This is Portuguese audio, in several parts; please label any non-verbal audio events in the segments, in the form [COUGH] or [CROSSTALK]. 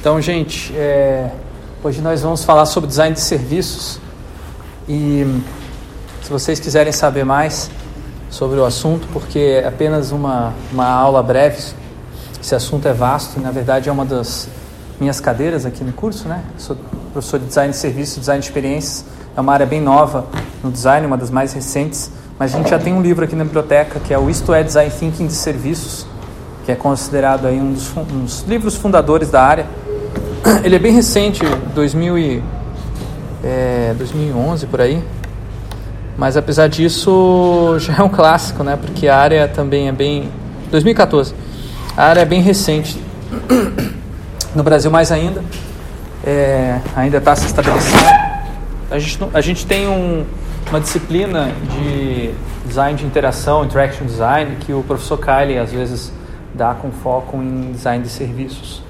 Então, gente, é, hoje nós vamos falar sobre design de serviços. E se vocês quiserem saber mais sobre o assunto, porque é apenas uma, uma aula breve, esse assunto é vasto e na verdade é uma das minhas cadeiras aqui no curso, né? sou professor de design de serviços, design de experiências, é uma área bem nova no design, uma das mais recentes, mas a gente já tem um livro aqui na biblioteca que é o Isto é Design Thinking de Serviços, que é considerado aí um dos, um dos livros fundadores da área. [CLEARS THROAT] Ele é bem recente, 2000 e, é, 2011 por aí, mas apesar disso [LAUGHS] já é um clássico, né? Porque a área também é bem 2014. A área é bem recente [CLEARS THROAT] no Brasil mais ainda, é, ainda está se estabelecendo. A gente, a gente tem um, uma disciplina de design de interação, interaction design, que o professor Kylie às vezes dá com foco em design de serviços.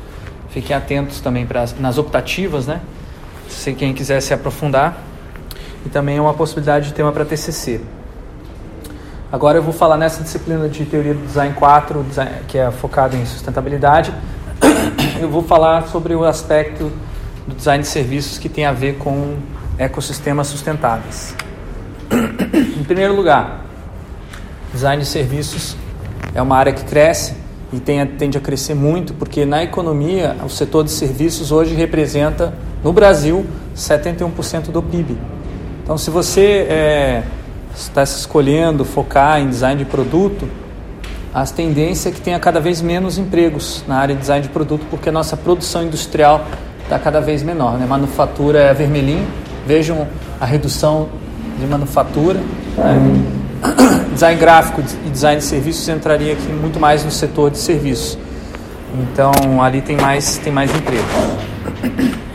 Fiquem atentos também para nas optativas, né? Se quem quiser se aprofundar. E também é uma possibilidade de tema para TCC. Agora eu vou falar nessa disciplina de teoria do design 4, que é focada em sustentabilidade. [COUGHS] Eu vou falar sobre o aspecto do design de serviços que tem a ver com ecossistemas sustentáveis. [COUGHS] em primeiro lugar, design de serviços é uma área que cresce e tem, tende a crescer muito, porque na economia o setor de serviços hoje representa, no Brasil, 71% do PIB. Então, se você é, está escolhendo focar em design de produto, a tendência é que tenha cada vez menos empregos na área de design de produto, porque a nossa produção industrial está cada vez menor. Né? Manufatura é vermelhinho, vejam a redução de manufatura. Né? [COUGHS] design gráfico e design de serviços entraria aqui muito mais no setor de serviços. Então ali tem mais, tem mais emprego. [COUGHS]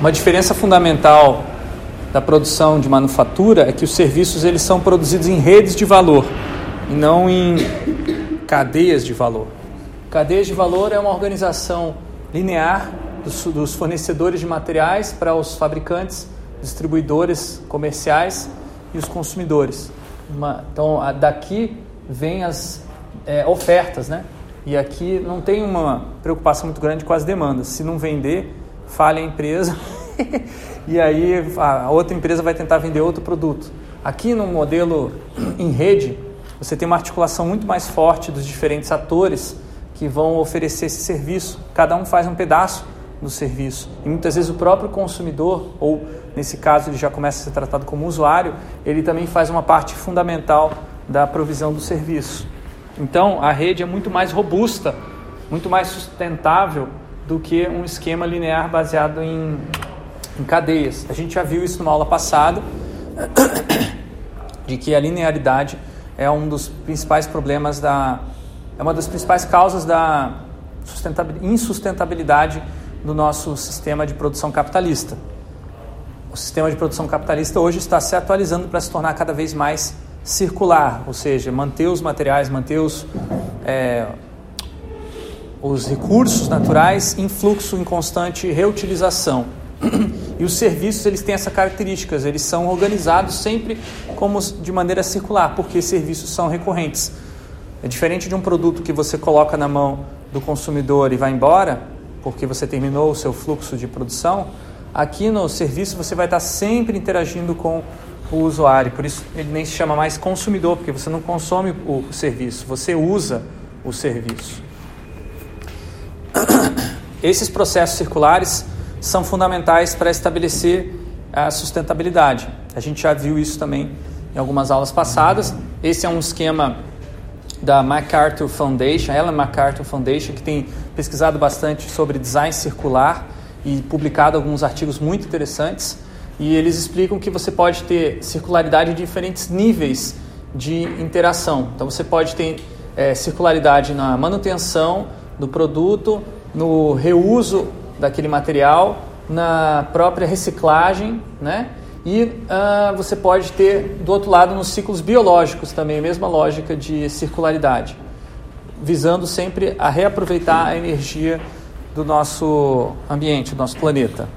Uma diferença fundamental da produção de manufatura é que os serviços eles são produzidos em redes de valor e não em cadeias de valor. Cadeias de valor é uma organização linear dos, dos fornecedores de materiais para os fabricantes, distribuidores comerciais e os consumidores. Uma, então, daqui vem as é, ofertas, né? E aqui não tem uma preocupação muito grande com as demandas. Se não vender, falha a empresa [LAUGHS] e aí a outra empresa vai tentar vender outro produto. Aqui no modelo em rede, você tem uma articulação muito mais forte dos diferentes atores que vão oferecer esse serviço. Cada um faz um pedaço do serviço. E muitas vezes o próprio consumidor, ou nesse caso ele já começa a ser tratado como usuário, ele também faz uma parte fundamental da provisão do serviço. Então a rede é muito mais robusta, muito mais sustentável do que um esquema linear baseado em, em cadeias. A gente já viu isso numa aula passada, de que a linearidade é um dos principais problemas da. é uma das principais causas da insustentabilidade do nosso sistema de produção capitalista. O sistema de produção capitalista hoje está se atualizando para se tornar cada vez mais circular, ou seja, manter os materiais, manter os, é, os recursos naturais em fluxo em constante reutilização. E os serviços eles têm essa característica, eles são organizados sempre como de maneira circular, porque serviços são recorrentes. É diferente de um produto que você coloca na mão do consumidor e vai embora, porque você terminou o seu fluxo de produção, aqui no serviço você vai estar sempre interagindo com o usuário. Por isso ele nem se chama mais consumidor, porque você não consome o serviço, você usa o serviço. [COUGHS] Esses processos circulares são fundamentais para estabelecer a sustentabilidade. A gente já viu isso também em algumas aulas passadas. Esse é um esquema da MacArthur Foundation, Ellen MacArthur Foundation, que tem pesquisado bastante sobre design circular e publicado alguns artigos muito interessantes. E eles explicam que você pode ter circularidade em diferentes níveis de interação. Então você pode ter é, circularidade na manutenção do produto, no reuso daquele material, na própria reciclagem, né? E uh, você pode ter, do outro lado, nos ciclos biológicos também, a mesma lógica de circularidade, visando sempre a reaproveitar a energia do nosso ambiente, do nosso planeta.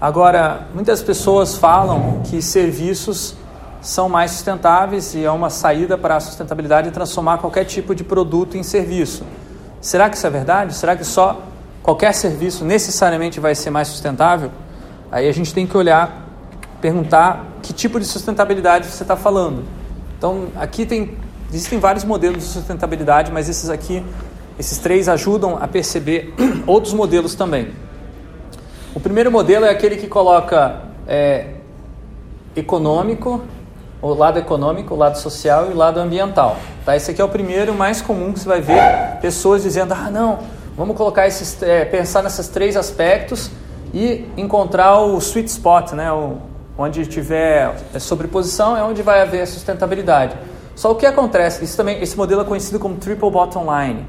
Agora, muitas pessoas falam que serviços são mais sustentáveis e é uma saída para a sustentabilidade transformar qualquer tipo de produto em serviço. Será que isso é verdade? Será que só qualquer serviço necessariamente vai ser mais sustentável? Aí a gente tem que olhar, perguntar que tipo de sustentabilidade você está falando. Então, aqui tem, existem vários modelos de sustentabilidade, mas esses aqui, esses três ajudam a perceber [CLEARS THROAT] outros modelos também. O primeiro modelo é aquele que coloca é, econômico, o lado econômico, o lado social e o lado ambiental. Tá? Esse aqui é o primeiro mais comum que você vai ver pessoas dizendo: ah, não, vamos colocar esses, é, pensar nesses três aspectos e encontrar o sweet spot, né? O, onde tiver sobreposição é onde vai haver sustentabilidade. Só o que acontece, isso também, esse modelo é conhecido como triple bottom line.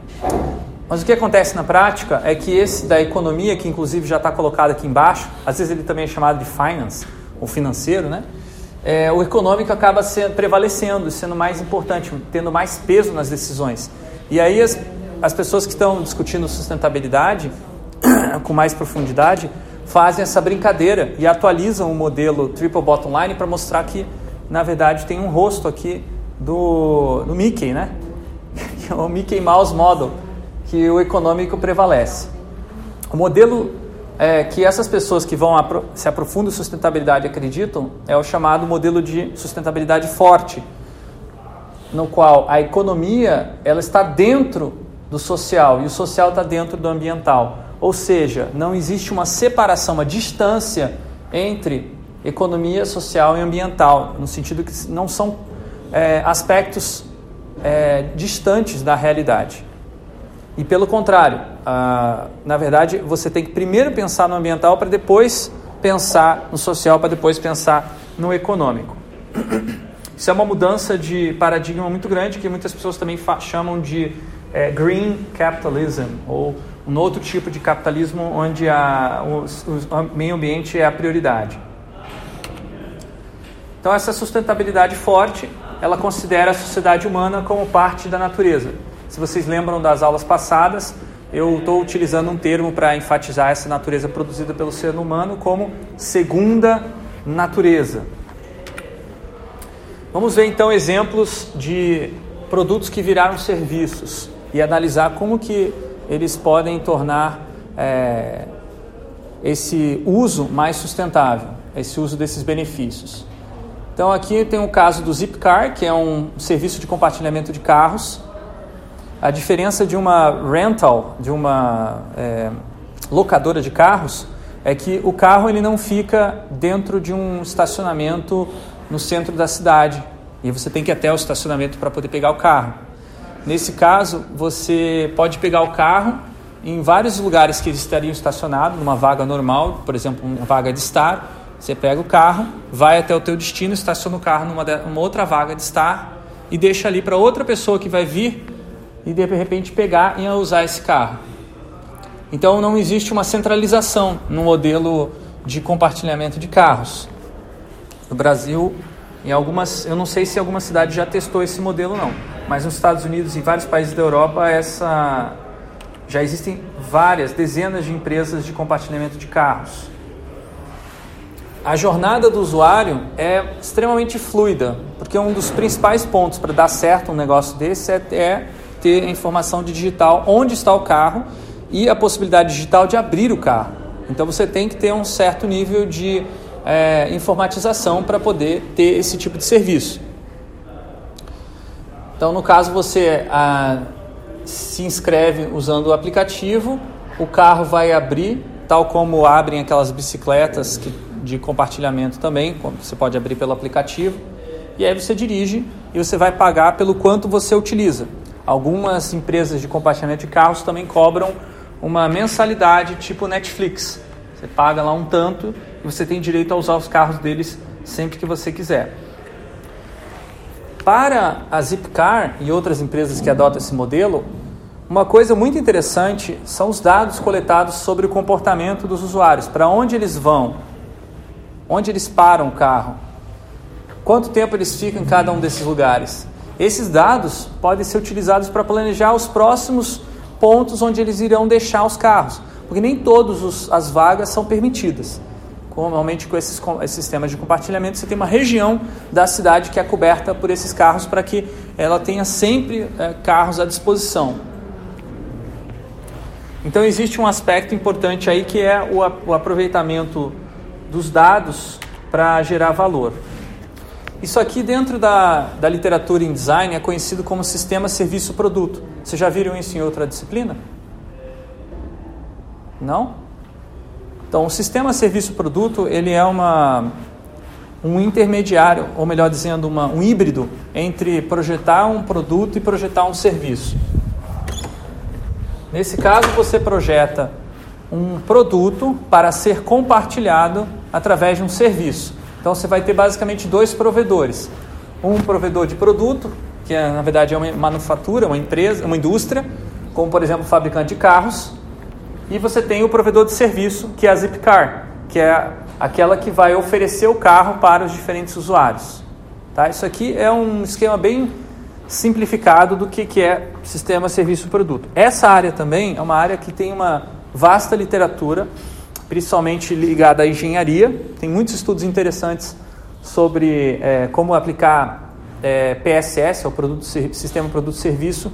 Mas o que acontece na prática é que esse da economia, que inclusive já está colocado aqui embaixo, às vezes ele também é chamado de finance, ou financeiro, né? é, o econômico acaba sendo, prevalecendo, sendo mais importante, tendo mais peso nas decisões. E aí as, as pessoas que estão discutindo sustentabilidade [COUGHS] com mais profundidade fazem essa brincadeira e atualizam o modelo triple bottom line para mostrar que, na verdade, tem um rosto aqui do, do Mickey, né? [LAUGHS] É o Mickey Mouse Model, que o econômico prevalece. O modelo é, que essas pessoas que vão apro se aprofundam em sustentabilidade acreditam é o chamado modelo de sustentabilidade forte, no qual a economia ela está dentro do social e o social está dentro do ambiental. Ou seja, não existe uma separação, uma distância entre economia social e ambiental, no sentido que não são é, aspectos é, distantes da realidade. E pelo contrário, ah, na verdade, você tem que primeiro pensar no ambiental para depois pensar no social, para depois pensar no econômico. Isso é uma mudança de paradigma muito grande que muitas pessoas também chamam de é, green capitalism ou um outro tipo de capitalismo onde a, o, o meio ambiente é a prioridade. Então essa sustentabilidade forte, ela considera a sociedade humana como parte da natureza. Se vocês lembram das aulas passadas, eu estou utilizando um termo para enfatizar essa natureza produzida pelo ser humano como segunda natureza. Vamos ver então exemplos de produtos que viraram serviços e analisar como que eles podem tornar é, esse uso mais sustentável, esse uso desses benefícios. Então aqui tem o caso do Zipcar, que é um serviço de compartilhamento de carros a diferença de uma rental, de uma é, locadora de carros, é que o carro ele não fica dentro de um estacionamento no centro da cidade e você tem que ir até o estacionamento para poder pegar o carro. Nesse caso, você pode pegar o carro em vários lugares que eles estariam estacionados, numa vaga normal, por exemplo, uma vaga de estar. Você pega o carro, vai até o teu destino, estaciona o carro numa, outra vaga de estar e deixa ali para outra pessoa que vai vir e de repente pegar e usar esse carro. Então não existe uma centralização no modelo de compartilhamento de carros. No Brasil, em algumas, eu não sei se alguma cidade já testou esse modelo não, mas nos Estados Unidos e vários países da Europa essa já existem várias dezenas de empresas de compartilhamento de carros. A jornada do usuário é extremamente fluida, porque um dos principais pontos para dar certo um negócio desse é, é ter a informação digital onde está o carro e a possibilidade digital de abrir o carro. Então você tem que ter um certo nível de é, informatização para poder ter esse tipo de serviço. Então, no caso, você ah, se inscreve usando o aplicativo, o carro vai abrir, tal como abrem aquelas bicicletas que, de compartilhamento também, você pode abrir pelo aplicativo, e aí você dirige e você vai pagar pelo quanto você utiliza. Algumas empresas de compartilhamento de carros também cobram uma mensalidade tipo Netflix. Você paga lá um tanto e você tem direito a usar os carros deles sempre que você quiser. Para a Zipcar e outras empresas que adotam esse modelo, uma coisa muito interessante são os dados coletados sobre o comportamento dos usuários, para onde eles vão, onde eles param o carro, quanto tempo eles ficam em cada um desses lugares. Esses dados podem ser utilizados para planejar os próximos pontos onde eles irão deixar os carros, porque nem todas as vagas são permitidas. normalmente com esses, com esses sistemas de compartilhamento, você tem uma região da cidade que é coberta por esses carros para que ela tenha sempre é, carros à disposição. Então existe um aspecto importante aí que é o, o aproveitamento dos dados para gerar valor. Isso aqui dentro da, da literatura em design é conhecido como sistema serviço-produto. Vocês já viram isso em outra disciplina? Não? Então, o sistema serviço-produto ele é uma, um intermediário, ou melhor dizendo, uma, um híbrido entre projetar um produto e projetar um serviço. Nesse caso, você projeta um produto para ser compartilhado através de um serviço. Então você vai ter basicamente dois provedores. Um provedor de produto, que é, na verdade é uma manufatura, uma empresa, uma indústria, como por exemplo fabricante de carros, e você tem o provedor de serviço, que é a Zipcar, que é aquela que vai oferecer o carro para os diferentes usuários. Tá? Isso aqui é um esquema bem simplificado do que, que é sistema serviço-produto. Essa área também é uma área que tem uma vasta literatura principalmente ligada à engenharia. Tem muitos estudos interessantes sobre é, como aplicar é, PSS, o produto, Sistema Produto Serviço,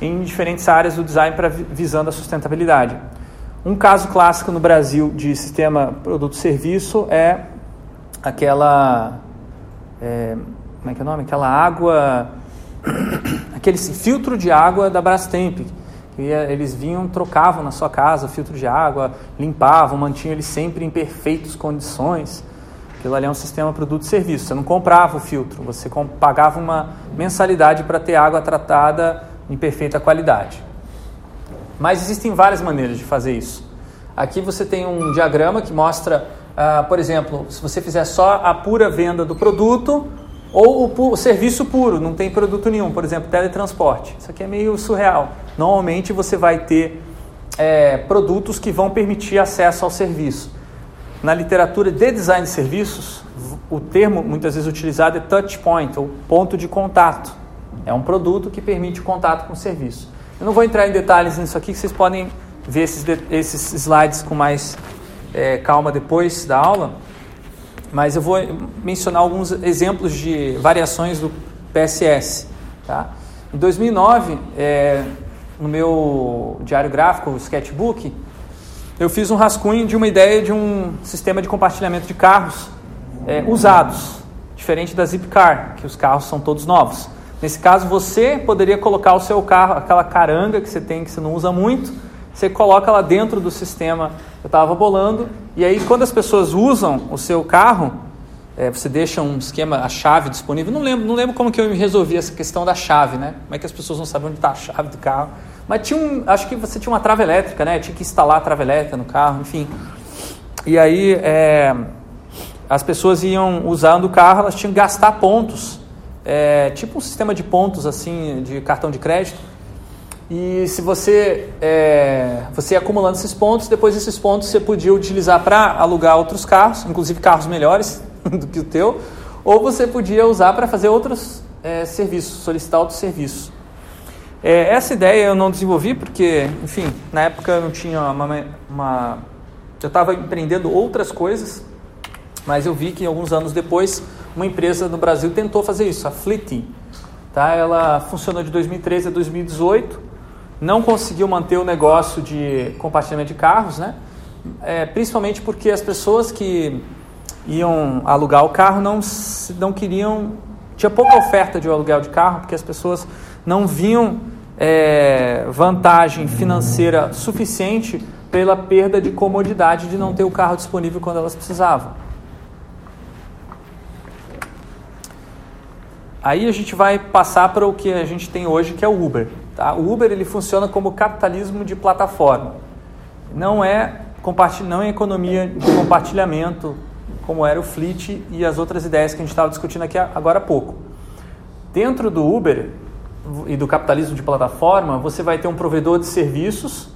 em diferentes áreas do design para visando a sustentabilidade. Um caso clássico no Brasil de sistema produto serviço é aquela é, como é que é o nome? Aquela água, [COUGHS] aquele filtro de água da Brastemp, eles vinham, trocavam na sua casa filtro de água, limpavam, mantinham ele sempre em perfeitas condições. Aquilo ali é um sistema produto e serviço. Você não comprava o filtro, você pagava uma mensalidade para ter água tratada em perfeita qualidade. Mas existem várias maneiras de fazer isso. Aqui você tem um diagrama que mostra, uh, por exemplo, se você fizer só a pura venda do produto, ou o, o, serviço puro, não tem produto nenhum, por exemplo, teletransporte. Isso aqui é meio surreal. Normalmente você vai ter é, produtos que vão permitir acesso ao serviço. Na literatura de design de serviços, o termo muitas vezes utilizado é touch point, ou ponto de contato. É um produto que permite o contato com o serviço. Eu não vou entrar em detalhes nisso aqui, que vocês podem ver esses, esses slides com mais é, calma depois da aula mas eu vou mencionar alguns exemplos de variações do PSS. Tá? Em 2009, é, no meu diário gráfico, o sketchbook, eu fiz um rascunho de uma ideia de um sistema de compartilhamento de carros é, usados, diferente da Zipcar, que os carros são todos novos. Nesse caso, você poderia colocar o seu carro, aquela caranga que você tem que você não usa muito, você coloca lá dentro do sistema eu estava bolando, e aí quando as pessoas usam o seu carro, é, você deixa um esquema, a chave disponível. Não lembro, não lembro como que eu resolvi essa questão da chave, né? Como é que as pessoas não sabem onde está a chave do carro. Mas tinha um, acho que você tinha uma trava elétrica, né? Tinha que instalar a trava elétrica no carro, enfim. E aí é, as pessoas iam usando o carro, elas tinham que gastar pontos. É, tipo um sistema de pontos assim de cartão de crédito e se você, é, você acumulando esses pontos, depois esses pontos você podia utilizar para alugar outros carros, inclusive carros melhores [LAUGHS] do que o teu, ou você podia usar para fazer outros é, serviços, solicitar outros serviços. É, essa ideia eu não desenvolvi porque, enfim, na época eu não tinha uma. uma eu estava empreendendo outras coisas, mas eu vi que alguns anos depois uma empresa no Brasil tentou fazer isso, a Fleeting. Tá? Ela funcionou de 2013 a 2018 não conseguiu manter o negócio de compartilhamento de carros, né? É, principalmente porque as pessoas que iam alugar o carro não, não queriam. Tinha pouca oferta de aluguel de carro, porque as pessoas não viam é, vantagem financeira suficiente pela perda de comodidade de não ter o carro disponível quando elas precisavam. Aí a gente vai passar para o que a gente tem hoje, que é o Uber. Tá? O Uber ele funciona como capitalismo de plataforma. Não é, não é economia de compartilhamento, como era o Fleet e as outras ideias que a gente estava discutindo aqui agora há pouco. Dentro do Uber e do capitalismo de plataforma, você vai ter um provedor de serviços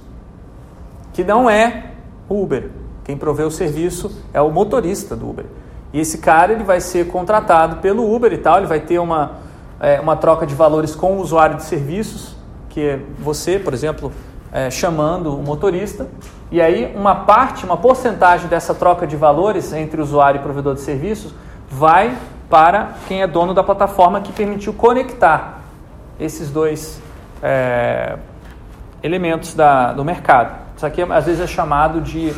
que não é Uber. Quem provê o serviço é o motorista do Uber. E esse cara ele vai ser contratado pelo Uber e tal, ele vai ter uma, é, uma troca de valores com o usuário de serviços que você, por exemplo, é, chamando o motorista, e aí uma parte, uma porcentagem dessa troca de valores entre usuário e provedor de serviços vai para quem é dono da plataforma que permitiu conectar esses dois é, elementos da, do mercado. Isso aqui às vezes é chamado de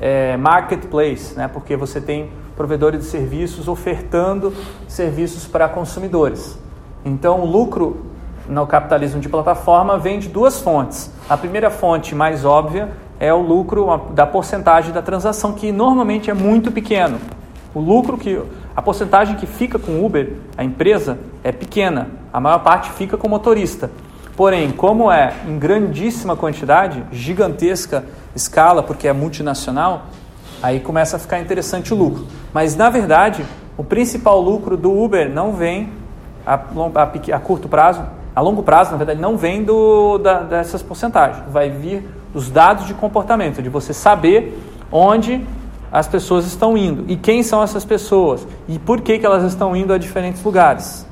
é, marketplace, né? porque você tem provedores de serviços ofertando serviços para consumidores. Então, o lucro no capitalismo de plataforma vem de duas fontes. A primeira fonte, mais óbvia, é o lucro da porcentagem da transação, que normalmente é muito pequeno. O lucro que a porcentagem que fica com o Uber, a empresa, é pequena. A maior parte fica com o motorista. Porém, como é em grandíssima quantidade, gigantesca escala, porque é multinacional, aí começa a ficar interessante o lucro. Mas na verdade, o principal lucro do Uber não vem a, a, a curto prazo, a longo prazo, na verdade, não vem do, da, dessas porcentagens. Vai vir dos dados de comportamento, de você saber onde as pessoas estão indo e quem são essas pessoas e por que, que elas estão indo a diferentes lugares.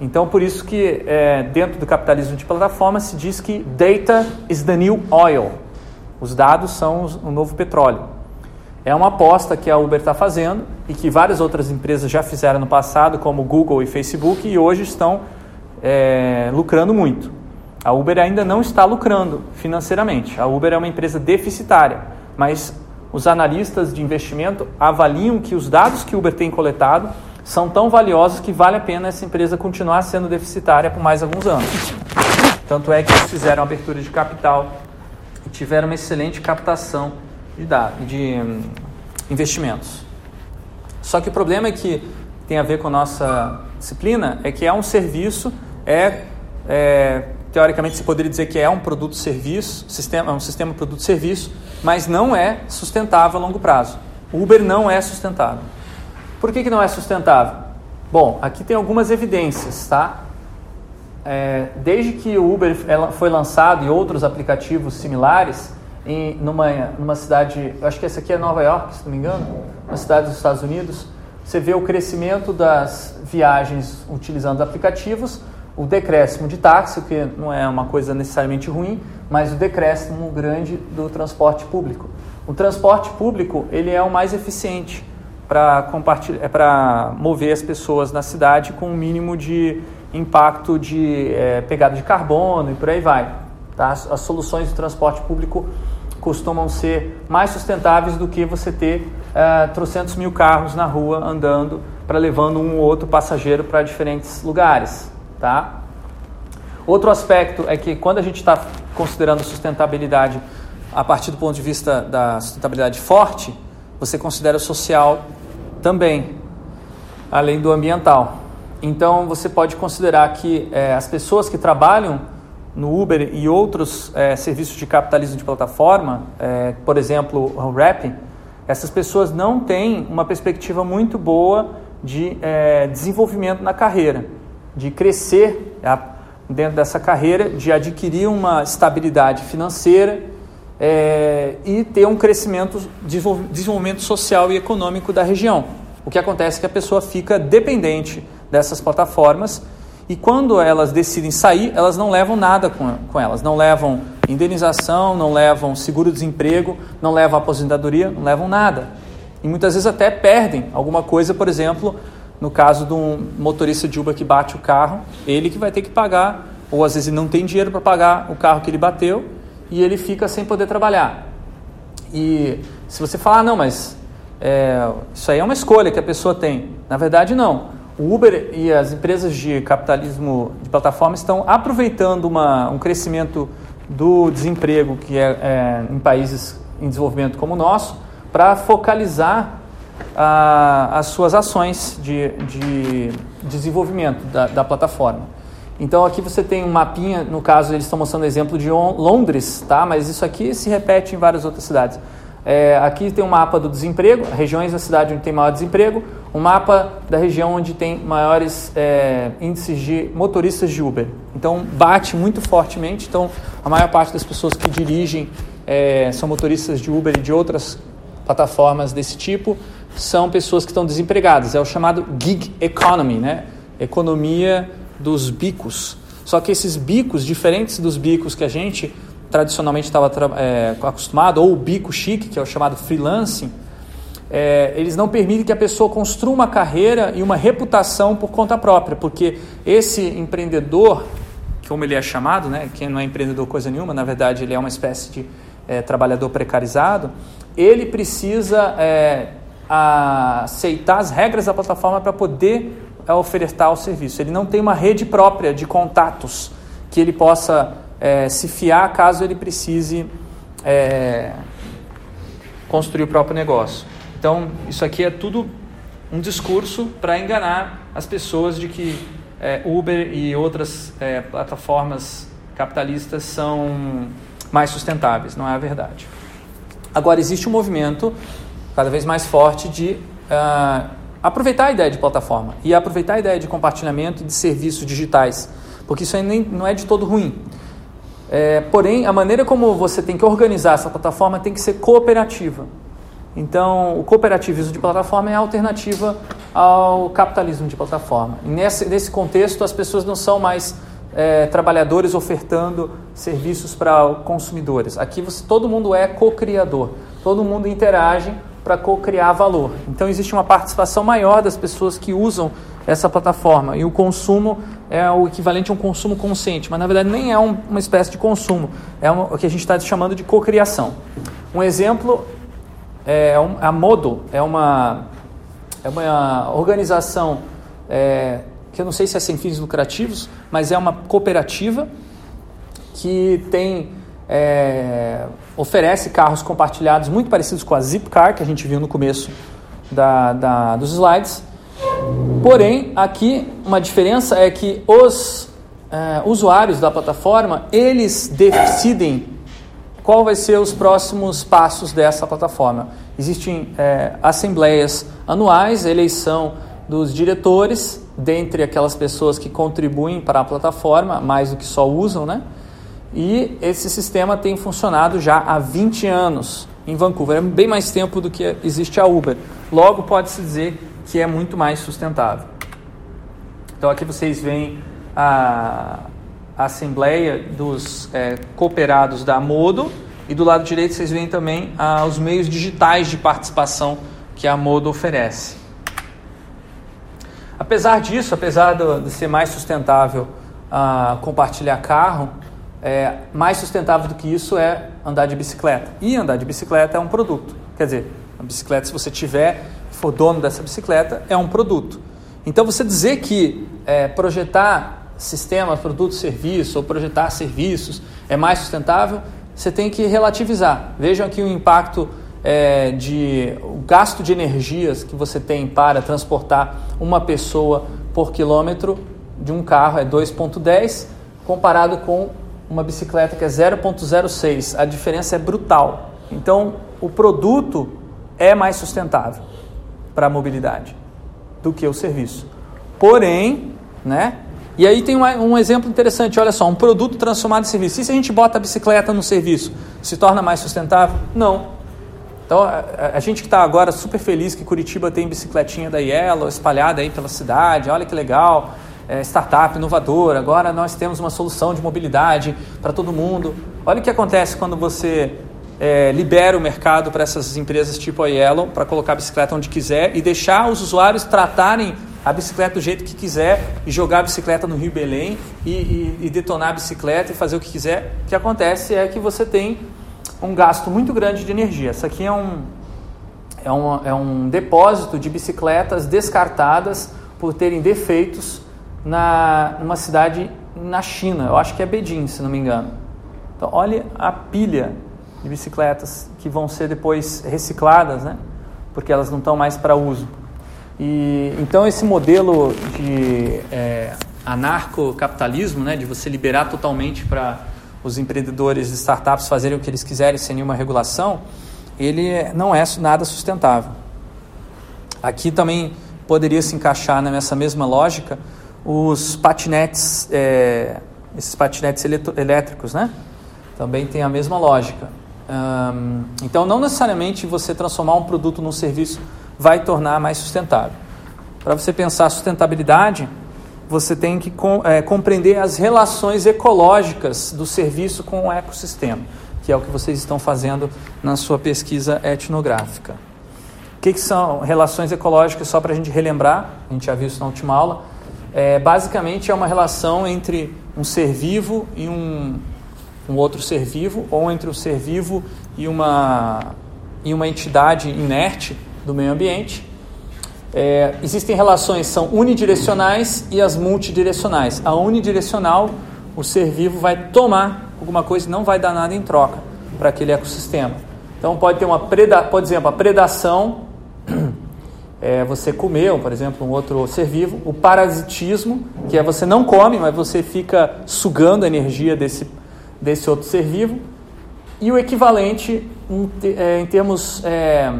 Então, por isso que é, dentro do capitalismo de plataforma se diz que data is the new oil. Os dados são o novo petróleo. É uma aposta que a Uber está fazendo e que várias outras empresas já fizeram no passado, como Google e Facebook, e hoje estão é, lucrando muito. A Uber ainda não está lucrando financeiramente. A Uber é uma empresa deficitária, mas os analistas de investimento avaliam que os dados que Uber tem coletado são tão valiosos que vale a pena essa empresa continuar sendo deficitária por mais alguns anos. Tanto é que eles fizeram abertura de capital e tiveram uma excelente captação de, dados, de hum, investimentos. Só que o problema é que tem a ver com a nossa disciplina é que é um serviço, é, é teoricamente se poderia dizer que é um produto-serviço, sistema, é um sistema produto-serviço, mas não é sustentável a longo prazo. O Uber não é sustentável. Por que, que não é sustentável? Bom, aqui tem algumas evidências, tá? É, desde que o Uber foi lançado e outros aplicativos similares, em, numa, numa cidade, acho que essa aqui é Nova York, se não me engano, uma cidade dos Estados Unidos, você vê o crescimento das viagens utilizando aplicativos, o decréscimo de táxi, que não é uma coisa necessariamente ruim, mas o decréscimo grande do transporte público. O transporte público ele é o mais eficiente para compartilhar, é para mover as pessoas na cidade com o um mínimo de impacto de é, pegada de carbono e por aí vai. Tá? As, as, soluções de transporte público costumam ser mais sustentáveis do que você ter é, trocentos mil carros na rua andando para levando um ou outro passageiro para diferentes lugares. Tá? Outro aspecto é que quando a gente está considerando sustentabilidade a partir do ponto de vista da sustentabilidade forte, você considera o social também, além do ambiental. Então você pode considerar que é, as pessoas que trabalham no Uber e outros é, serviços de capitalismo de plataforma, é, por exemplo, o Rap, essas pessoas não têm uma perspectiva muito boa de é, desenvolvimento na carreira, de crescer dentro dessa carreira, de adquirir uma estabilidade financeira é, e ter um crescimento, desenvolvimento social e econômico da região. O que acontece é que a pessoa fica dependente dessas plataformas e quando elas decidem sair, elas não levam nada com, com elas, não levam indenização, não levam seguro-desemprego, não levam aposentadoria, não levam nada. E muitas vezes até perdem alguma coisa, por exemplo, no caso de um motorista de Uber que bate o carro, ele que vai ter que pagar, ou às vezes não tem dinheiro para pagar o carro que ele bateu e ele fica sem poder trabalhar. E se você falar, ah, não, mas é, isso aí é uma escolha que a pessoa tem. Na verdade, não. O Uber e as empresas de capitalismo de plataforma estão aproveitando uma, um crescimento do desemprego que é, é em países em desenvolvimento como o nosso para focalizar a, as suas ações de, de desenvolvimento da, da, plataforma. Então aqui você tem um mapinha, no caso eles estão mostrando exemplo de Londres, tá? mas isso aqui se repete em várias outras cidades. É, aqui tem um mapa do desemprego, regiões da cidade onde tem maior desemprego, um mapa da região onde tem maiores é, índices de motoristas de Uber. Então bate muito fortemente. Então a maior parte das pessoas que dirigem é, são motoristas de Uber e de outras plataformas desse tipo são pessoas que estão desempregadas. É o chamado gig economy, né? Economia dos bicos. Só que esses bicos, diferentes dos bicos que a gente tradicionalmente estava é, acostumado, ou o bico chique, que é o chamado freelancing, é, eles não permitem que a pessoa construa uma carreira e uma reputação por conta própria, porque esse empreendedor, como ele é chamado, né, que não é empreendedor coisa nenhuma, na verdade ele é uma espécie de é, trabalhador precarizado, ele precisa é, aceitar as regras da plataforma para poder é, ofertar o serviço. Ele não tem uma rede própria de contatos que ele possa é, se fiar caso ele precise é, construir o próprio negócio. Então, isso aqui é tudo um discurso para enganar as pessoas de que é, Uber e outras é, plataformas capitalistas são mais sustentáveis. Não é a verdade. Agora, existe um movimento cada vez mais forte de uh, aproveitar a ideia de plataforma e aproveitar a ideia de compartilhamento de serviços digitais, porque isso aí nem, não é de todo ruim. É, porém, a maneira como você tem que organizar essa plataforma tem que ser cooperativa. Então, o cooperativismo de plataforma é a alternativa ao capitalismo de plataforma. E nesse, nesse contexto, as pessoas não são mais é, trabalhadores ofertando serviços para consumidores. Aqui você, todo mundo é co-criador, todo mundo interage para co-criar valor. Então, existe uma participação maior das pessoas que usam essa plataforma. E o consumo é o equivalente a um consumo consciente, mas na verdade nem é um, uma espécie de consumo, é o que a gente está chamando de cocriação. Um exemplo é um, a Modo é uma, é uma organização é, que eu não sei se é sem fins lucrativos, mas é uma cooperativa que tem é, oferece carros compartilhados muito parecidos com a Zipcar que a gente viu no começo da, da, dos slides. Porém, aqui uma diferença é que os é, usuários da plataforma eles decidem qual vai ser os próximos passos dessa plataforma. Existem é, assembleias anuais, eleição dos diretores, dentre aquelas pessoas que contribuem para a plataforma, mais do que só usam, né? E esse sistema tem funcionado já há 20 anos em Vancouver, é bem mais tempo do que existe a Uber. Logo, pode-se dizer que é muito mais sustentável. Então, aqui vocês veem a, a assembleia dos é, cooperados da Modo e do lado direito vocês veem também ah, os meios digitais de participação que a Modo oferece. Apesar disso, apesar do, de ser mais sustentável ah, compartilhar carro, é, mais sustentável do que isso é andar de bicicleta. E andar de bicicleta é um produto. Quer dizer, a bicicleta, se você tiver, for dono dessa bicicleta, é um produto. Então, você dizer que é, projetar sistemas, produtos, serviços ou projetar serviços é mais sustentável, você tem que relativizar. Vejam aqui o impacto é, de o gasto de energias que você tem para transportar uma pessoa por quilômetro de um carro é 2,10 comparado com uma bicicleta que é 0,06. A diferença é brutal. Então, o produto é mais sustentável para a mobilidade do que o serviço. Porém, né, e aí tem um, um, exemplo interessante, olha só, um produto transformado em serviço. E se a gente bota a bicicleta no serviço, se torna mais sustentável? Não. Então, a, a gente que está agora super feliz que Curitiba tem bicicletinha da Yellow espalhada aí pela cidade, olha que legal, é, startup inovadora, agora nós temos uma solução de mobilidade para todo mundo. Olha o que acontece quando você é, libera o mercado para essas empresas tipo a Yellow, para colocar a bicicleta onde quiser e deixar os usuários tratarem a bicicleta do jeito que quiser e jogar a bicicleta no Rio Belém e, e, e, detonar a bicicleta e fazer o que quiser. O que acontece é que você tem um gasto muito grande de energia. Isso aqui é um, é um, é um depósito de bicicletas descartadas por terem defeitos na numa cidade na China. Eu acho que é Beijing, se não me engano. Então, olha a pilha de bicicletas que vão ser depois recicladas, né? Porque elas não estão mais para uso. E, então esse modelo de é, anarcocapitalismo, né, de você liberar totalmente para os empreendedores e startups fazerem o que eles quiserem sem nenhuma regulação, ele não é nada sustentável. Aqui também poderia se encaixar nessa mesma lógica os patinetes, é, esses patinetes elétricos, né? Também tem a mesma lógica. Então, não necessariamente você transformar um produto num serviço vai tornar mais sustentável. Para você pensar sustentabilidade, você tem que com, é, compreender as relações ecológicas do serviço com o ecossistema, que é o que vocês estão fazendo na sua pesquisa etnográfica. O que, que são relações ecológicas, só para a gente relembrar, a gente já viu isso na última aula. É, basicamente é uma relação entre um ser vivo e um, um outro ser vivo, ou entre um ser vivo e uma, e uma entidade inerte do meio ambiente. É, existem relações são unidirecionais e as multidirecionais. A unidirecional, o ser vivo vai tomar alguma coisa e não vai dar nada em troca para aquele ecossistema. Então pode ter uma preda, por exemplo, a predação, é, você comeu, por exemplo, um outro ser vivo. O parasitismo, que é você não come, mas você fica sugando a energia desse, desse outro ser vivo. E o equivalente em, é, em termos é,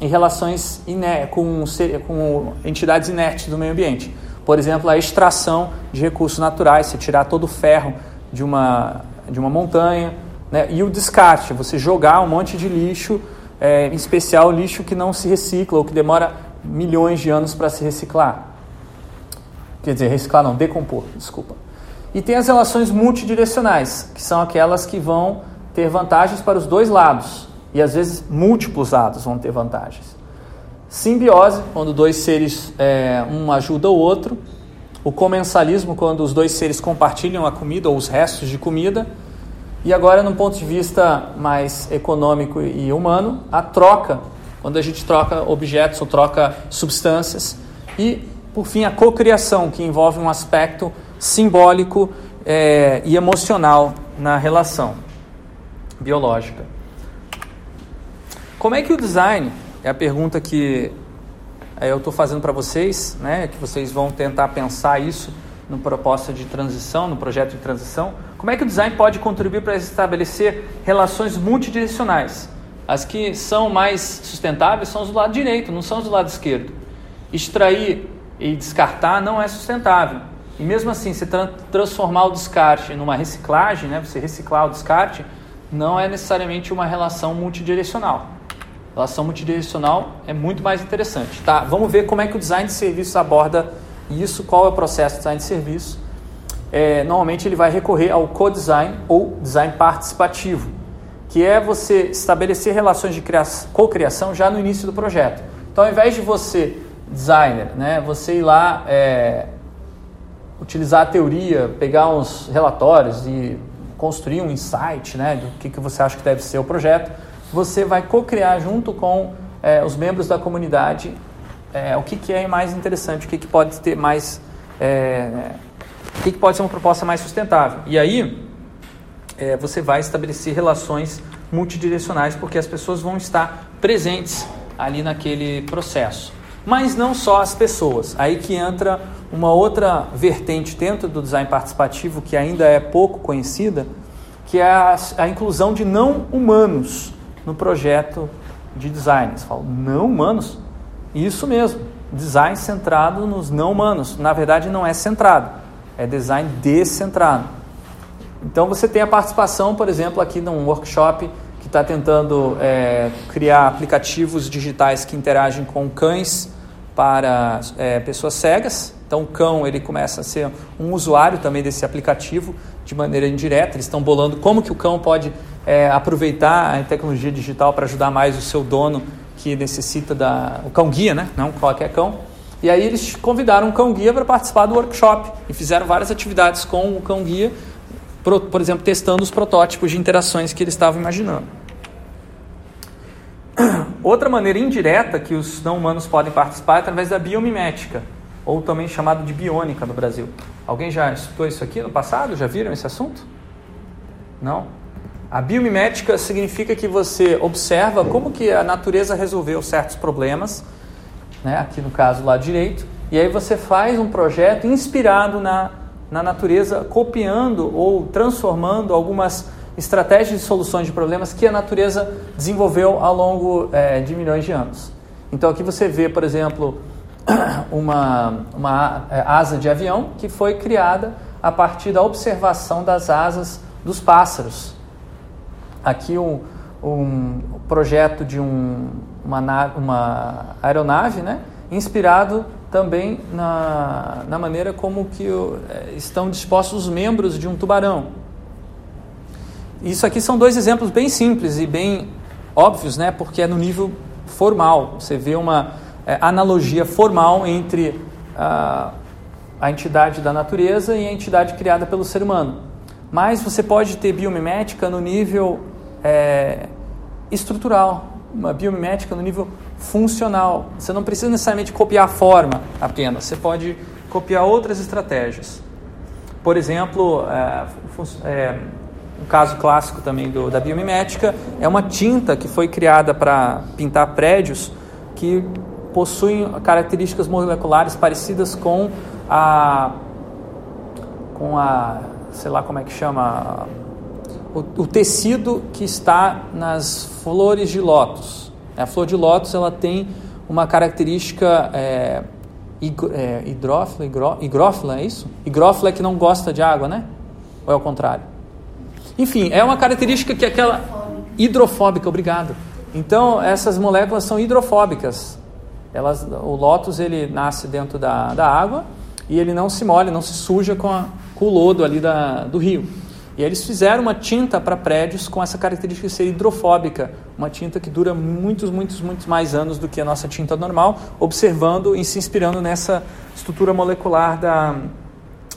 em relações com, com entidades inertes do meio ambiente. Por exemplo, a extração de recursos naturais, você tirar todo o ferro de uma, de uma montanha, né? e o descarte, você jogar um monte de lixo, é, em especial lixo que não se recicla ou que demora milhões de anos para se reciclar. Quer dizer, reciclar não, decompor, desculpa. E tem as relações multidirecionais, que são aquelas que vão ter vantagens para os dois lados. E às vezes múltiplos lados vão ter vantagens. Simbiose, quando dois seres, é, um ajuda o outro. O comensalismo, quando os dois seres compartilham a comida ou os restos de comida. E agora, num ponto de vista mais econômico e humano, a troca, quando a gente troca objetos ou troca substâncias. E, por fim, a cocriação, que envolve um aspecto simbólico é, e emocional na relação biológica. Como é que o design, é a pergunta que é, eu estou fazendo para vocês, né, que vocês vão tentar pensar isso no proposta de transição, no projeto de transição, como é que o design pode contribuir para estabelecer relações multidirecionais? As que são mais sustentáveis são os do lado direito, não são os do lado esquerdo. Extrair e descartar não é sustentável. E mesmo assim, se tra transformar o descarte numa reciclagem, né, você reciclar o descarte, não é necessariamente uma relação multidirecional. Relação multidirecional é muito mais interessante. Tá, vamos ver como é que o design de serviços aborda isso, qual é o processo de design de serviço. É, normalmente ele vai recorrer ao co-design ou design participativo, que é você estabelecer relações de co-criação já no início do projeto. Então, ao invés de você, designer, né, você ir lá é, utilizar a teoria, pegar uns relatórios e construir um insight né, do que, que você acha que deve ser o projeto, você vai co-criar junto com é, os membros da comunidade é, o que, que é mais interessante, o que, que pode ter mais. É, o que, que pode ser uma proposta mais sustentável. E aí é, você vai estabelecer relações multidirecionais, porque as pessoas vão estar presentes ali naquele processo. Mas não só as pessoas. Aí que entra uma outra vertente dentro do design participativo que ainda é pouco conhecida, que é a, a inclusão de não humanos no projeto de design. Você fala, não humanos? Isso mesmo, design centrado nos não humanos. Na verdade, não é centrado, é design descentrado. Então, você tem a participação, por exemplo, aqui num workshop que está tentando é, criar aplicativos digitais que interagem com cães para é, pessoas cegas. Então, o cão ele começa a ser um usuário também desse aplicativo de maneira indireta. Eles estão bolando como que o cão pode é, aproveitar a tecnologia digital para ajudar mais o seu dono que necessita da o cão guia, né? Não qualquer cão. E aí eles convidaram um cão guia para participar do workshop e fizeram várias atividades com o cão guia, por, exemplo, testando os protótipos de interações que eles estavam imaginando. [CLEARS THROAT] Outra maneira indireta que os não humanos podem participar é através da biomimética, ou também chamado de biônica no Brasil. Alguém já estudou isso aqui no passado? Já viram esse assunto? Não? A biomimética significa que você observa como que a natureza resolveu certos problemas, né? aqui no caso lá direito, e aí você faz um projeto inspirado na, na natureza, copiando ou transformando algumas estratégias de soluções de problemas que a natureza desenvolveu ao longo é, de milhões de anos. Então aqui você vê, por exemplo, [COUGHS] uma, uma é, asa de avião que foi criada a partir da observação das asas dos pássaros. Aqui um, um projeto de um, uma, uma aeronave né, inspirado também na, na maneira como que é, estão dispostos os membros de um tubarão. Isso aqui são dois exemplos bem simples e bem óbvios, né? Porque é no nível formal. Você vê uma é, analogia formal entre a, a entidade da natureza e a entidade criada pelo ser humano. Mas você pode ter biomimética no nível é, estrutural, uma biomimética no nível funcional. Você não precisa necessariamente copiar a forma apenas, você pode copiar outras estratégias. Por exemplo, é, é, um caso clássico também do, da biomimética é uma tinta que foi criada para pintar prédios que possuem características moleculares parecidas com a com a sei lá como é que chama o, o tecido que está nas flores de lótus. A flor de lótus ela tem uma característica é, é, hidrófila, higrófila, é isso? Higrófila é que não gosta de água, né? Ou é o contrário? Enfim, é uma característica que aquela hidrofóbica, obrigado. Então, essas moléculas são hidrofóbicas. Elas, o lótus ele nasce dentro da, da água e ele não se molha, não se suja com, a, com o lodo ali da, do rio. E eles fizeram uma tinta para prédios com essa característica de ser hidrofóbica, uma tinta que dura muitos, muitos, muitos mais anos do que a nossa tinta normal, observando e se inspirando nessa estrutura molecular da,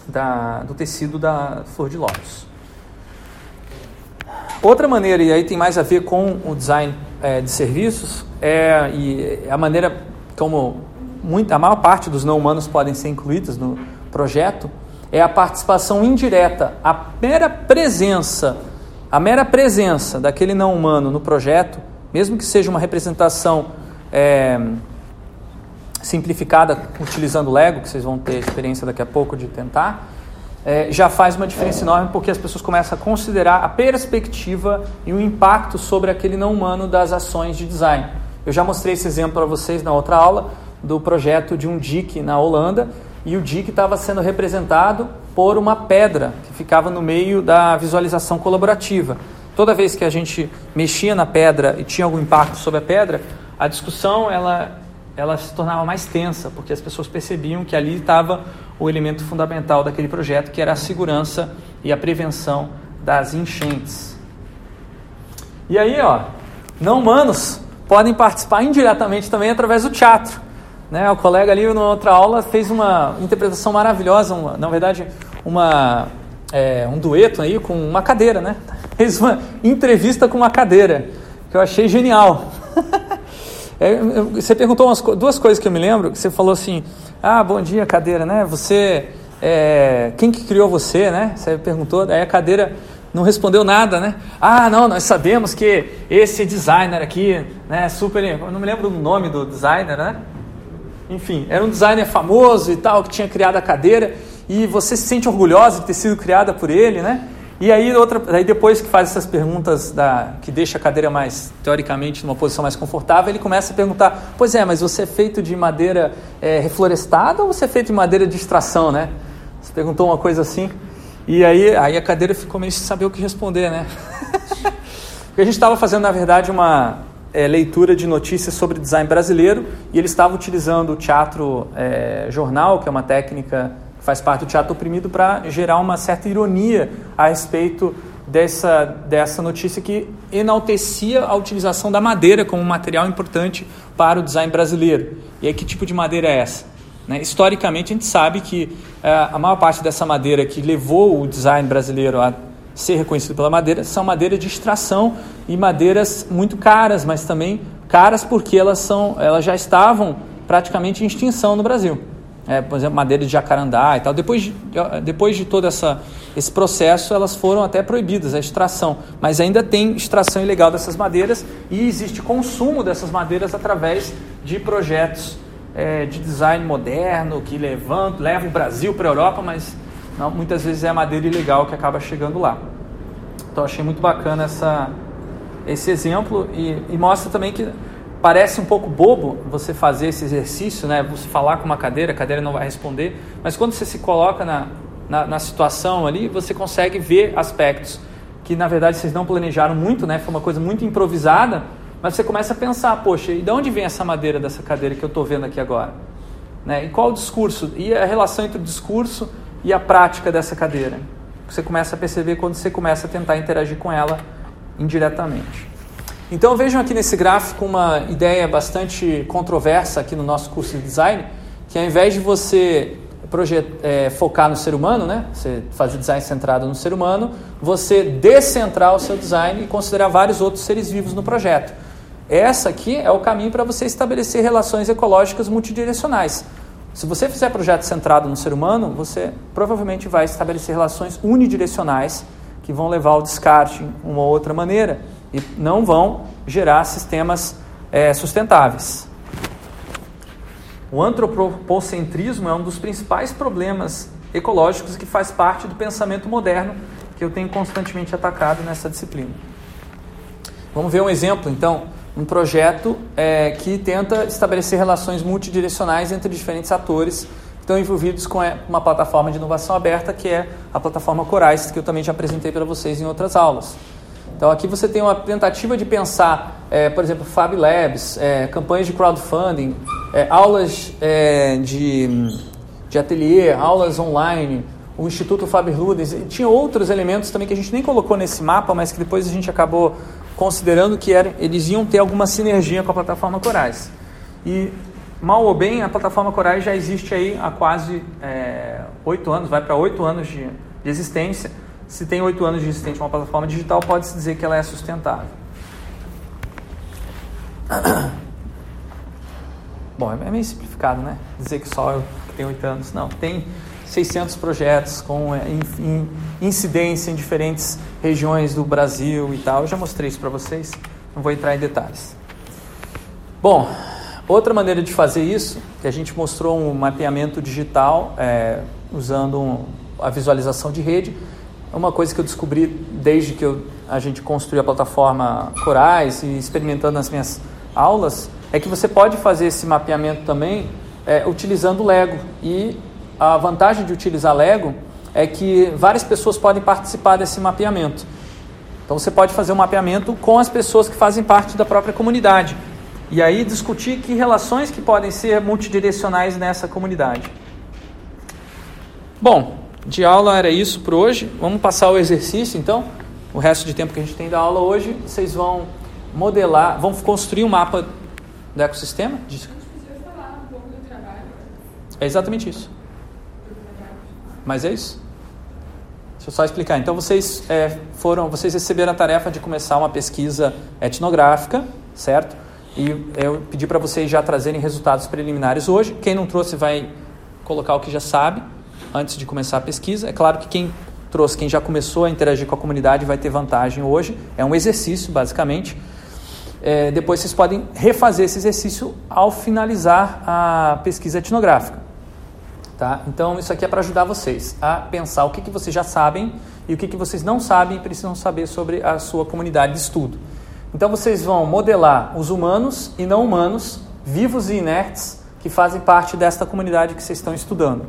da, do tecido da flor de lótus. Outra maneira, e aí tem mais a ver com o design é, de serviços, é e a maneira como muito, a maior parte dos não humanos podem ser incluídos no projeto, é a participação indireta, a mera presença, a mera presença daquele não humano no projeto, mesmo que seja uma representação é, simplificada utilizando Lego, que vocês vão ter experiência daqui a pouco de tentar, é, já faz uma diferença enorme porque as pessoas começam a considerar a perspectiva e o impacto sobre aquele não humano das ações de design. Eu já mostrei esse exemplo para vocês na outra aula do projeto de um dique na Holanda, e o Dick estava sendo representado por uma pedra que ficava no meio da visualização colaborativa. Toda vez que a gente mexia na pedra e tinha algum impacto sobre a pedra, a discussão ela, ela se tornava mais tensa, porque as pessoas percebiam que ali estava o elemento fundamental daquele projeto, que era a segurança e a prevenção das enchentes. E aí, ó, não humanos podem participar indiretamente também através do teatro. Né? O colega ali, na outra aula, fez uma interpretação maravilhosa, uma, na verdade, uma, é, um dueto aí com uma cadeira, né? [LAUGHS] Fez uma entrevista com uma cadeira, que eu achei genial. [LAUGHS] é, você perguntou umas, duas coisas que eu me lembro, que você falou assim, ah, bom dia, cadeira, né? Você, é, quem que criou você, né? Você perguntou, aí a cadeira não respondeu nada, né? Ah, não, nós sabemos que esse designer aqui, né, super, eu não me lembro do nome do designer, né? Enfim, era um designer famoso e tal, que tinha criado a cadeira, e você se sente orgulhosa de ter sido criada por ele, né? E aí, outra, aí depois que faz essas perguntas da, que deixa a cadeira mais, teoricamente, numa posição mais confortável, ele começa a perguntar, pois é, mas você é feito de madeira é, reflorestada ou você é feito de madeira de extração, né? Você perguntou uma coisa assim, e aí, aí a cadeira ficou meio sem saber o que responder, né? [LAUGHS] Porque a gente estava fazendo, na verdade, uma, é, leitura de notícias sobre design brasileiro e ele estava utilizando o teatro é, jornal, que é uma técnica que faz parte do teatro oprimido, para gerar uma certa ironia a respeito dessa, dessa notícia que enaltecia a utilização da madeira como um material importante para o design brasileiro. E aí, que tipo de madeira é essa? Né? Historicamente, a gente sabe que é, a maior parte dessa madeira que levou o design brasileiro a ser reconhecido pela madeira são madeiras de extração e madeiras muito caras, mas também caras porque elas, são, elas já estavam praticamente em extinção no Brasil. É, por exemplo, madeira de jacarandá e tal. Depois de, depois de todo essa, esse processo, elas foram até proibidas, a extração. Mas ainda tem extração ilegal dessas madeiras e existe consumo dessas madeiras através de projetos é, de design moderno que levam, levam o Brasil para a Europa, mas não, muitas vezes é a madeira ilegal que acaba chegando lá. Então achei muito bacana essa, esse exemplo e, e, mostra também que parece um pouco bobo você fazer esse exercício, né? Você falar com uma cadeira, a cadeira não vai responder, mas quando você se coloca na, na, na situação ali, você consegue ver aspectos que na verdade vocês não planejaram muito, né? Foi uma coisa muito improvisada, mas você começa a pensar, poxa, e de onde vem essa madeira dessa cadeira que eu estou vendo aqui agora? Né? E qual o discurso? E a relação entre o discurso e a prática dessa cadeira? Você começa a perceber quando você começa a tentar interagir com ela indiretamente. Então vejam aqui nesse gráfico uma ideia bastante controversa aqui no nosso curso de design, que ao invés de você é, focar no ser humano, né? você fazer design centrado no ser humano, você descentrar o seu design e considerar vários outros seres vivos no projeto. Essa aqui é o caminho para você estabelecer relações ecológicas multidirecionais. Se você fizer projeto centrado no ser humano, você provavelmente vai estabelecer relações unidirecionais que vão levar ao descarte de uma outra maneira e não vão gerar sistemas é, sustentáveis. O antropocentrismo é um dos principais problemas ecológicos que faz parte do pensamento moderno que eu tenho constantemente atacado nessa disciplina. Vamos ver um exemplo, então, um projeto é, que tenta estabelecer relações multidirecionais entre diferentes atores estão envolvidos com é, uma plataforma de inovação aberta, que é a plataforma Corais, que eu também já apresentei para vocês em outras aulas. Então aqui você tem uma tentativa de pensar, é, por exemplo, Fab Labs, é, campanhas de crowdfunding, é, aulas é, de, de ateliê, aulas online, o Instituto Faber Ludens, tinha outros elementos também que a gente nem colocou nesse mapa, mas que depois a gente acabou considerando que era, eles iam ter alguma sinergia com a plataforma Corais. E Mal ou bem, a plataforma Corais já existe aí há quase é, oito é, anos, vai para oito anos de, de, existência. Se tem oito anos de existência uma plataforma digital, pode-se dizer que ela é sustentável. [COUGHS] Bom, é meio simplificado, né? Dizer que só eu tenho oito anos. Não, tem 600 projetos com é, incidência em diferentes regiões do Brasil e tal. Eu já mostrei isso para vocês, não vou entrar em detalhes. Bom, Outra maneira de fazer isso, que a gente mostrou um mapeamento digital é, usando um, a visualização de rede, é uma coisa que eu descobri desde que eu, a gente construiu a plataforma Corais e experimentando nas minhas aulas, é que você pode fazer esse mapeamento também é, utilizando Lego. E a vantagem de utilizar Lego é que várias pessoas podem participar desse mapeamento. Então você pode fazer um mapeamento com as pessoas que fazem parte da própria comunidade e aí discutir que relações que podem ser multidirecionais nessa comunidade. Bom, de aula era isso por hoje. Vamos passar o exercício então. O resto de tempo que a gente tem da aula hoje, vocês vão modelar, vão construir um mapa do ecossistema. É exatamente isso. Mas é isso. Deixa eu só explicar. Então vocês é, foram, vocês receberam a tarefa de começar uma pesquisa etnográfica, certo? E eu pedi para vocês já trazerem resultados preliminares hoje. Quem não trouxe vai colocar o que já sabe antes de começar a pesquisa. É claro que quem trouxe, quem já começou a interagir com a comunidade vai ter vantagem hoje. É um exercício, basicamente. É, depois vocês podem refazer esse exercício ao finalizar a pesquisa etnográfica. Tá? Então, isso aqui é para ajudar vocês a pensar o que, que vocês já sabem e o que, que vocês não sabem e precisam saber sobre a sua comunidade de estudo. Então vocês vão modelar os humanos e não humanos, vivos e inertes, que fazem parte desta comunidade que vocês estão estudando.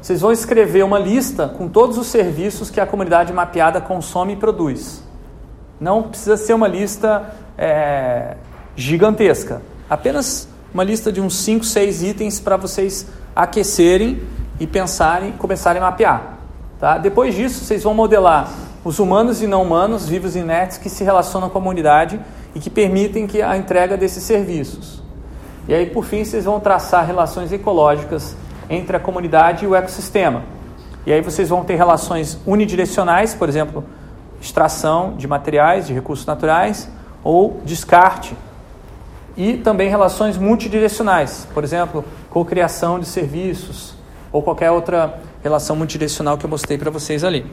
Vocês vão escrever uma lista com todos os serviços que a comunidade mapeada consome e produz. Não precisa ser uma lista é, gigantesca, apenas uma lista de uns 5, 6 itens para vocês aquecerem e pensarem, começarem a mapear. Tá? Depois disso, vocês vão modelar os humanos e não humanos, vivos e inertes, que se relacionam com a comunidade e que permitem que a entrega desses serviços. E aí, por fim, vocês vão traçar relações ecológicas entre a comunidade e o ecossistema. E aí vocês vão ter relações unidirecionais, por exemplo, extração de materiais, de recursos naturais, ou descarte. E também relações multidirecionais, por exemplo, cocriação de serviços, ou qualquer outra relação multidirecional que eu mostrei para vocês ali.